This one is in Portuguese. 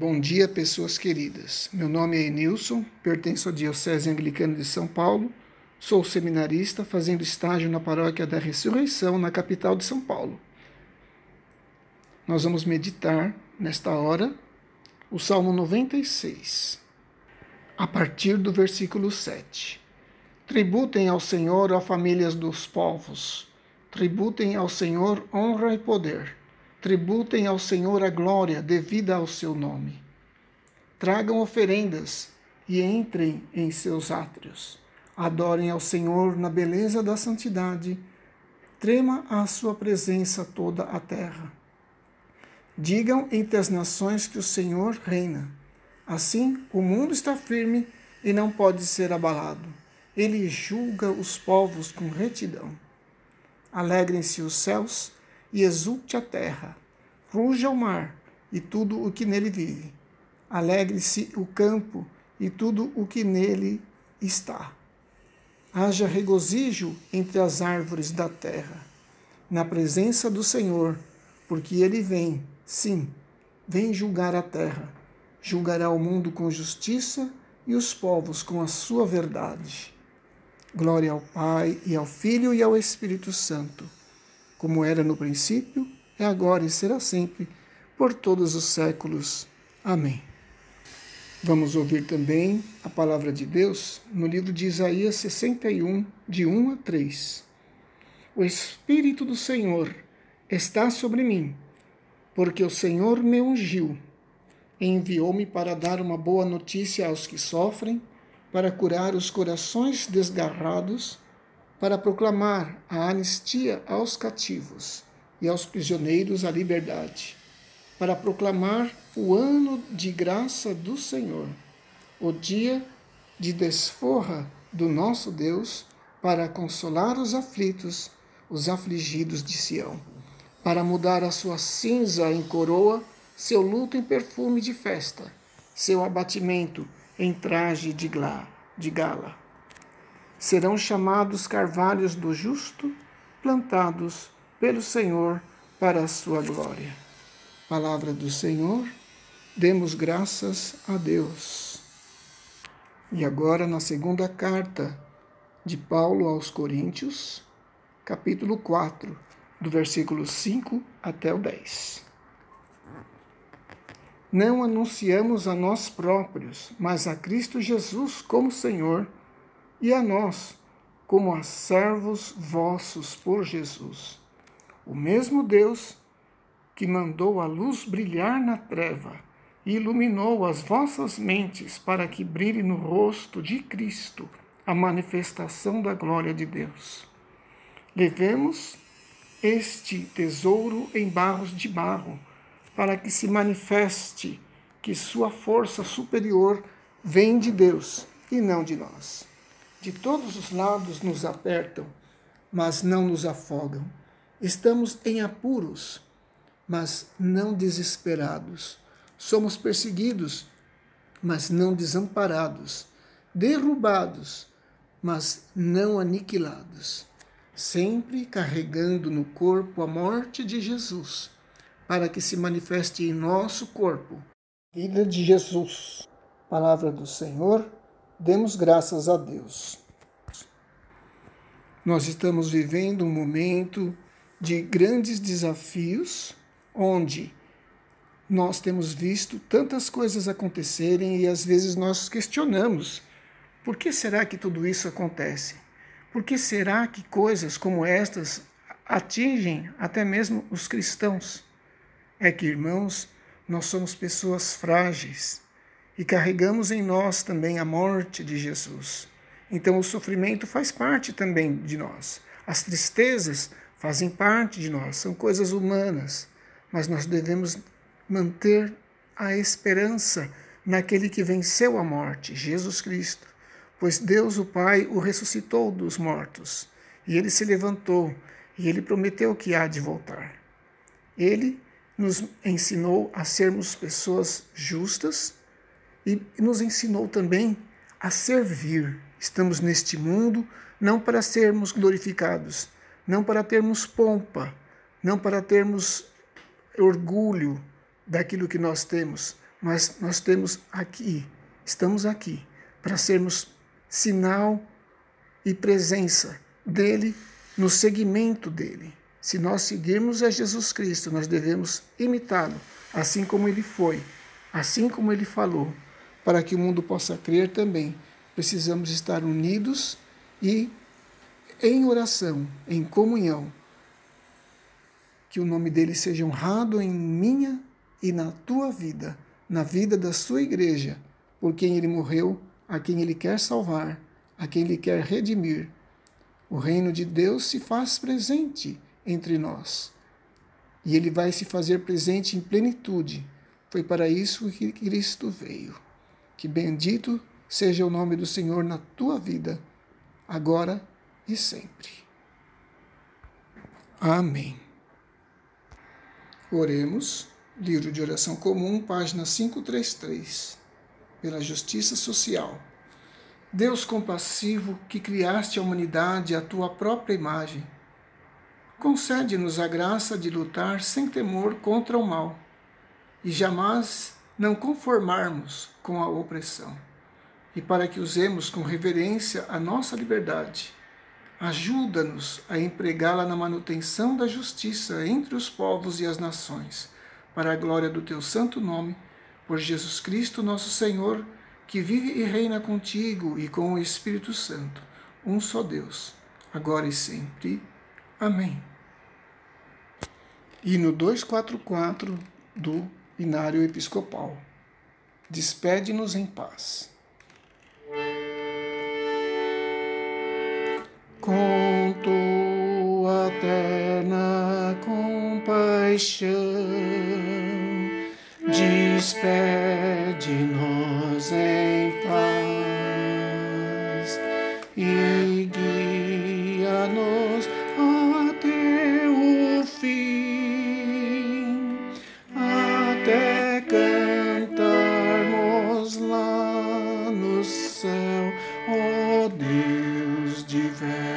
Bom dia, pessoas queridas. Meu nome é Enilson, pertenço à Diocese Anglicana de São Paulo, sou seminarista fazendo estágio na Paróquia da Ressurreição, na capital de São Paulo. Nós vamos meditar, nesta hora, o Salmo 96, a partir do versículo 7. Tributem ao Senhor, ó famílias dos povos, tributem ao Senhor honra e poder Tributem ao Senhor a glória devida ao seu nome. Tragam oferendas e entrem em seus átrios. Adorem ao Senhor na beleza da santidade. Trema a sua presença toda a terra. Digam entre as nações que o Senhor reina. Assim, o mundo está firme e não pode ser abalado. Ele julga os povos com retidão. Alegrem-se os céus e exulte a terra. Ruja o mar e tudo o que nele vive. Alegre-se o campo e tudo o que nele está. Haja regozijo entre as árvores da terra, na presença do Senhor, porque ele vem, sim, vem julgar a terra. Julgará o mundo com justiça e os povos com a sua verdade. Glória ao Pai, e ao Filho e ao Espírito Santo como era no princípio, é agora e será sempre, por todos os séculos. Amém. Vamos ouvir também a palavra de Deus no livro de Isaías 61, de 1 a 3. O Espírito do Senhor está sobre mim, porque o Senhor me ungiu. Enviou-me para dar uma boa notícia aos que sofrem, para curar os corações desgarrados para proclamar a anistia aos cativos e aos prisioneiros a liberdade, para proclamar o ano de graça do Senhor, o dia de desforra do nosso Deus, para consolar os aflitos, os afligidos de Sião, para mudar a sua cinza em coroa, seu luto em perfume de festa, seu abatimento em traje de, de gala serão chamados carvalhos do justo, plantados pelo Senhor para a sua glória. Palavra do Senhor, demos graças a Deus. E agora, na segunda carta de Paulo aos Coríntios, capítulo 4, do versículo 5 até o 10. Não anunciamos a nós próprios, mas a Cristo Jesus como Senhor e a nós, como a servos vossos por Jesus. O mesmo Deus que mandou a luz brilhar na treva e iluminou as vossas mentes para que brilhe no rosto de Cristo a manifestação da glória de Deus. Levemos este tesouro em barros de barro, para que se manifeste que sua força superior vem de Deus e não de nós. De todos os lados nos apertam, mas não nos afogam. Estamos em apuros, mas não desesperados. Somos perseguidos, mas não desamparados. Derrubados, mas não aniquilados. Sempre carregando no corpo a morte de Jesus, para que se manifeste em nosso corpo. Vida de Jesus. Palavra do Senhor Demos graças a Deus. Nós estamos vivendo um momento de grandes desafios, onde nós temos visto tantas coisas acontecerem e às vezes nós questionamos: por que será que tudo isso acontece? Por que será que coisas como estas atingem até mesmo os cristãos? É que, irmãos, nós somos pessoas frágeis e carregamos em nós também a morte de Jesus. Então o sofrimento faz parte também de nós. As tristezas fazem parte de nós, são coisas humanas, mas nós devemos manter a esperança naquele que venceu a morte, Jesus Cristo, pois Deus o Pai o ressuscitou dos mortos, e ele se levantou, e ele prometeu que há de voltar. Ele nos ensinou a sermos pessoas justas, e nos ensinou também a servir. Estamos neste mundo não para sermos glorificados, não para termos pompa, não para termos orgulho daquilo que nós temos, mas nós temos aqui, estamos aqui para sermos sinal e presença dele no segmento dele. Se nós seguirmos a Jesus Cristo, nós devemos imitá-lo, assim como ele foi, assim como ele falou, para que o mundo possa crer também. Precisamos estar unidos e em oração, em comunhão. Que o nome dele seja honrado em minha e na tua vida, na vida da sua igreja, por quem ele morreu, a quem ele quer salvar, a quem ele quer redimir. O reino de Deus se faz presente entre nós. E ele vai se fazer presente em plenitude. Foi para isso que Cristo veio. Que bendito seja o nome do Senhor na tua vida, agora e sempre. Amém. Oremos, livro de oração comum, página 533, pela justiça social. Deus compassivo que criaste a humanidade à tua própria imagem, concede-nos a graça de lutar sem temor contra o mal e jamais não conformarmos com a opressão. E para que usemos com reverência a nossa liberdade, Ajuda-nos a empregá-la na manutenção da justiça entre os povos e as nações, para a glória do teu santo nome, por Jesus Cristo, nosso Senhor, que vive e reina contigo e com o Espírito Santo, um só Deus, agora e sempre. Amém. Hino 244 do binário episcopal. Despede-nos em paz. Com tua eterna compaixão, despede-nos em paz. E Deus de velho.